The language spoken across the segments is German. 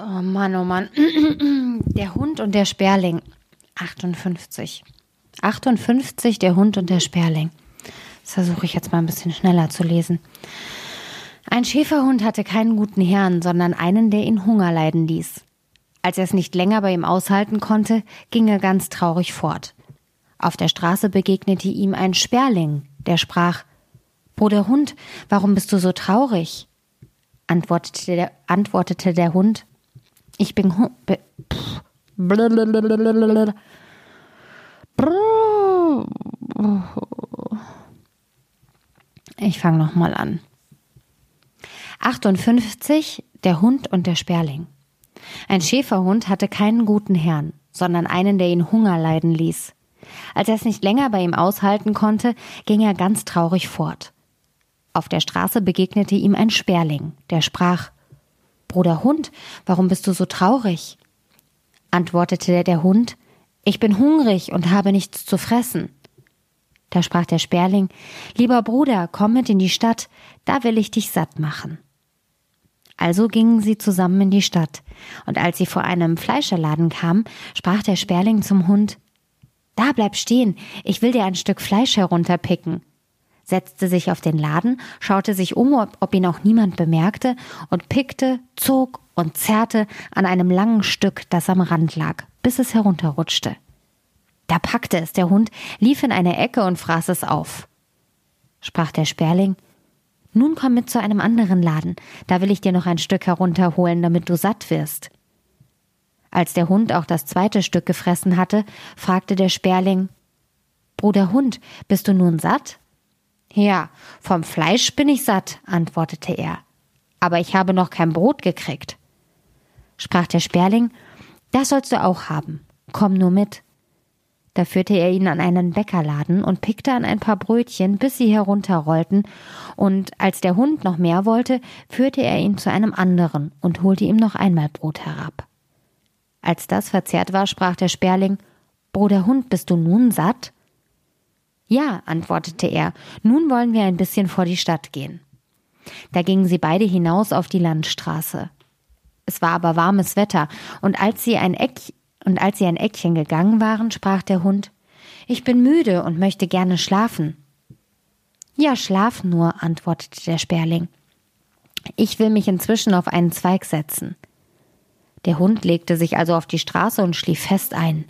Oh Mann, oh Mann. Der Hund und der Sperling. 58. 58, der Hund und der Sperling. Das versuche ich jetzt mal ein bisschen schneller zu lesen. Ein Schäferhund hatte keinen guten Herrn, sondern einen, der ihn Hunger leiden ließ. Als er es nicht länger bei ihm aushalten konnte, ging er ganz traurig fort. Auf der Straße begegnete ihm ein Sperling, der sprach Bruder Hund, warum bist du so traurig? antwortete der, antwortete der Hund ich bin. Ich fange nochmal an. 58. Der Hund und der Sperling. Ein Schäferhund hatte keinen guten Herrn, sondern einen, der ihn Hunger leiden ließ. Als er es nicht länger bei ihm aushalten konnte, ging er ganz traurig fort. Auf der Straße begegnete ihm ein Sperling, der sprach Bruder Hund, warum bist du so traurig? antwortete der Hund, ich bin hungrig und habe nichts zu fressen. Da sprach der Sperling, lieber Bruder, komm mit in die Stadt, da will ich dich satt machen. Also gingen sie zusammen in die Stadt, und als sie vor einem Fleischerladen kamen, sprach der Sperling zum Hund, da bleib stehen, ich will dir ein Stück Fleisch herunterpicken setzte sich auf den Laden, schaute sich um, ob ihn auch niemand bemerkte, und pickte, zog und zerrte an einem langen Stück, das am Rand lag, bis es herunterrutschte. Da packte es der Hund, lief in eine Ecke und fraß es auf. Sprach der Sperling, nun komm mit zu einem anderen Laden, da will ich dir noch ein Stück herunterholen, damit du satt wirst. Als der Hund auch das zweite Stück gefressen hatte, fragte der Sperling Bruder Hund, bist du nun satt? Ja, vom Fleisch bin ich satt, antwortete er. Aber ich habe noch kein Brot gekriegt. Sprach der Sperling, das sollst du auch haben. Komm nur mit. Da führte er ihn an einen Bäckerladen und pickte an ein paar Brötchen, bis sie herunterrollten, und als der Hund noch mehr wollte, führte er ihn zu einem anderen und holte ihm noch einmal Brot herab. Als das verzehrt war, sprach der Sperling Bruder Hund, bist du nun satt? Ja, antwortete er, nun wollen wir ein bisschen vor die Stadt gehen. Da gingen sie beide hinaus auf die Landstraße. Es war aber warmes Wetter, und als sie ein Eck und als sie ein Eckchen gegangen waren, sprach der Hund Ich bin müde und möchte gerne schlafen. Ja, schlaf nur, antwortete der Sperling. Ich will mich inzwischen auf einen Zweig setzen. Der Hund legte sich also auf die Straße und schlief fest ein.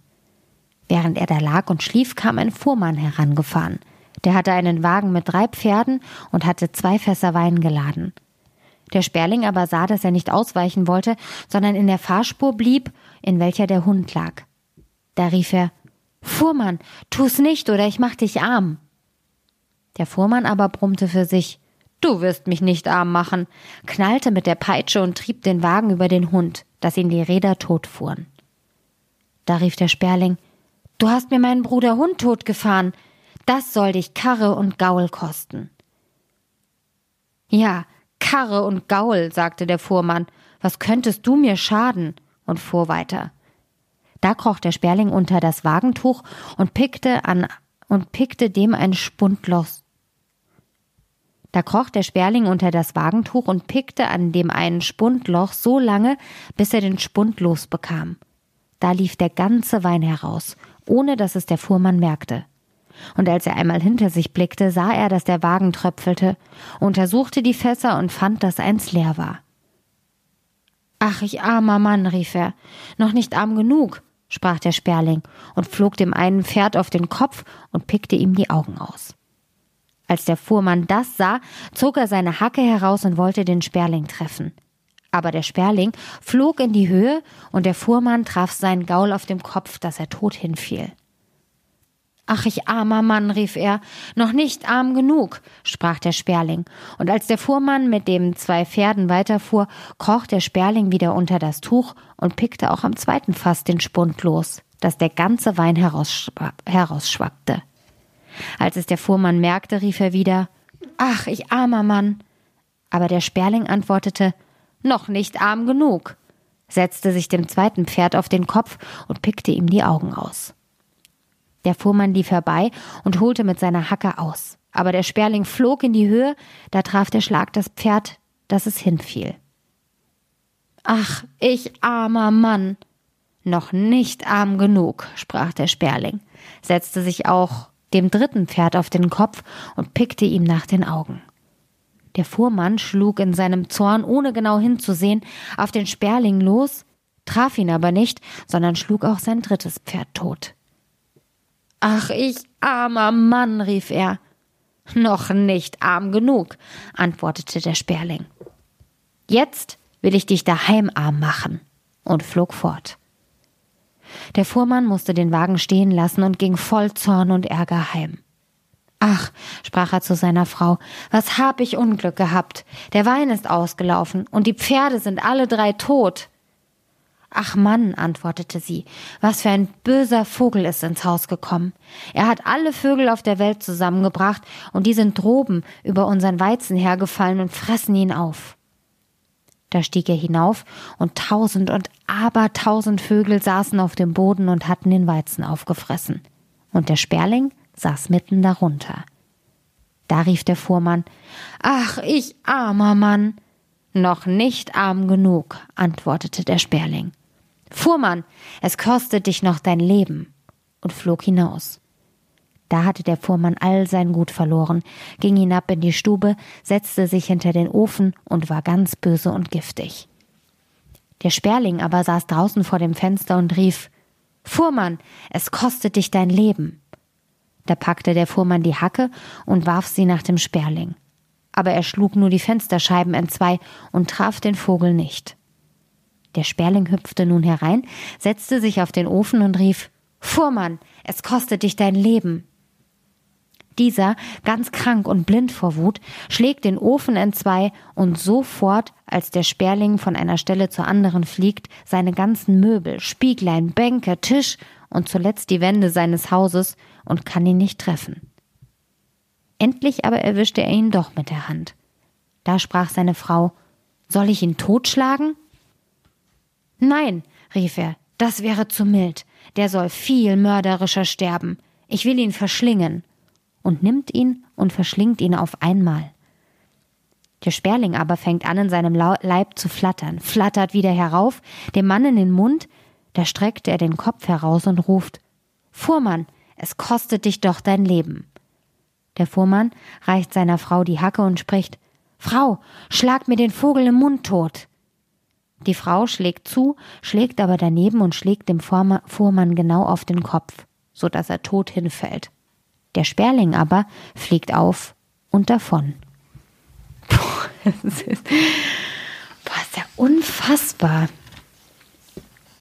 Während er da lag und schlief, kam ein Fuhrmann herangefahren. Der hatte einen Wagen mit drei Pferden und hatte zwei Fässer Wein geladen. Der Sperling aber sah, dass er nicht ausweichen wollte, sondern in der Fahrspur blieb, in welcher der Hund lag. Da rief er Fuhrmann, tu's nicht, oder ich mach dich arm. Der Fuhrmann aber brummte für sich Du wirst mich nicht arm machen, knallte mit der Peitsche und trieb den Wagen über den Hund, dass ihn die Räder totfuhren. Da rief der Sperling Du hast mir meinen Bruder Hund totgefahren. Das soll dich Karre und Gaul kosten. Ja, Karre und Gaul, sagte der Fuhrmann. Was könntest du mir schaden? und fuhr weiter. Da kroch der Sperling unter das Wagentuch und pickte an und pickte dem ein Spundloch. Da kroch der Sperling unter das Wagentuch und pickte an dem einen Spundloch so lange, bis er den Spund losbekam. Da lief der ganze Wein heraus, ohne dass es der Fuhrmann merkte. Und als er einmal hinter sich blickte, sah er, dass der Wagen tröpfelte, untersuchte die Fässer und fand, dass eins leer war. Ach, ich armer Mann, rief er. Noch nicht arm genug, sprach der Sperling und flog dem einen Pferd auf den Kopf und pickte ihm die Augen aus. Als der Fuhrmann das sah, zog er seine Hacke heraus und wollte den Sperling treffen. Aber der Sperling flog in die Höhe und der Fuhrmann traf seinen Gaul auf dem Kopf, dass er tot hinfiel. Ach, ich armer Mann, rief er, noch nicht arm genug, sprach der Sperling, und als der Fuhrmann mit dem zwei Pferden weiterfuhr, kroch der Sperling wieder unter das Tuch und pickte auch am zweiten Fass den Spund los, dass der ganze Wein herausschwappte. Als es der Fuhrmann merkte, rief er wieder Ach, ich armer Mann. Aber der Sperling antwortete noch nicht arm genug, setzte sich dem zweiten Pferd auf den Kopf und pickte ihm die Augen aus. Der Fuhrmann lief herbei und holte mit seiner Hacke aus. Aber der Sperling flog in die Höhe, da traf der Schlag das Pferd, dass es hinfiel. Ach, ich armer Mann. Noch nicht arm genug, sprach der Sperling, setzte sich auch dem dritten Pferd auf den Kopf und pickte ihm nach den Augen. Der Fuhrmann schlug in seinem Zorn, ohne genau hinzusehen, auf den Sperling los, traf ihn aber nicht, sondern schlug auch sein drittes Pferd tot. Ach, ich armer Mann, rief er. Noch nicht arm genug, antwortete der Sperling. Jetzt will ich dich daheim arm machen, und flog fort. Der Fuhrmann musste den Wagen stehen lassen und ging voll Zorn und Ärger heim. Ach, sprach er zu seiner Frau, was hab ich Unglück gehabt. Der Wein ist ausgelaufen und die Pferde sind alle drei tot. Ach Mann, antwortete sie, was für ein böser Vogel ist ins Haus gekommen. Er hat alle Vögel auf der Welt zusammengebracht und die sind droben über unseren Weizen hergefallen und fressen ihn auf. Da stieg er hinauf und tausend und abertausend Vögel saßen auf dem Boden und hatten den Weizen aufgefressen. Und der Sperling saß mitten darunter. Da rief der Fuhrmann, Ach, ich armer Mann. Noch nicht arm genug, antwortete der Sperling. Fuhrmann, es kostet dich noch dein Leben, und flog hinaus. Da hatte der Fuhrmann all sein Gut verloren, ging hinab in die Stube, setzte sich hinter den Ofen und war ganz böse und giftig. Der Sperling aber saß draußen vor dem Fenster und rief Fuhrmann, es kostet dich dein Leben. Da packte der Fuhrmann die Hacke und warf sie nach dem Sperling. Aber er schlug nur die Fensterscheiben entzwei und traf den Vogel nicht. Der Sperling hüpfte nun herein, setzte sich auf den Ofen und rief Fuhrmann, es kostet dich dein Leben. Dieser, ganz krank und blind vor Wut, schlägt den Ofen entzwei und sofort, als der Sperling von einer Stelle zur anderen fliegt, seine ganzen Möbel, Spieglein, Bänke, Tisch und zuletzt die Wände seines Hauses und kann ihn nicht treffen. Endlich aber erwischte er ihn doch mit der Hand. Da sprach seine Frau, soll ich ihn totschlagen? Nein, rief er, das wäre zu mild. Der soll viel mörderischer sterben. Ich will ihn verschlingen und nimmt ihn und verschlingt ihn auf einmal. Der Sperling aber fängt an, in seinem Leib zu flattern, flattert wieder herauf, dem Mann in den Mund, da streckt er den Kopf heraus und ruft Fuhrmann, es kostet dich doch dein Leben. Der Fuhrmann reicht seiner Frau die Hacke und spricht Frau, schlag mir den Vogel im Mund tot. Die Frau schlägt zu, schlägt aber daneben und schlägt dem Fuhrmann genau auf den Kopf, so dass er tot hinfällt. Der Sperling aber fliegt auf und davon. Boah, das ist, boah, ist ja unfassbar.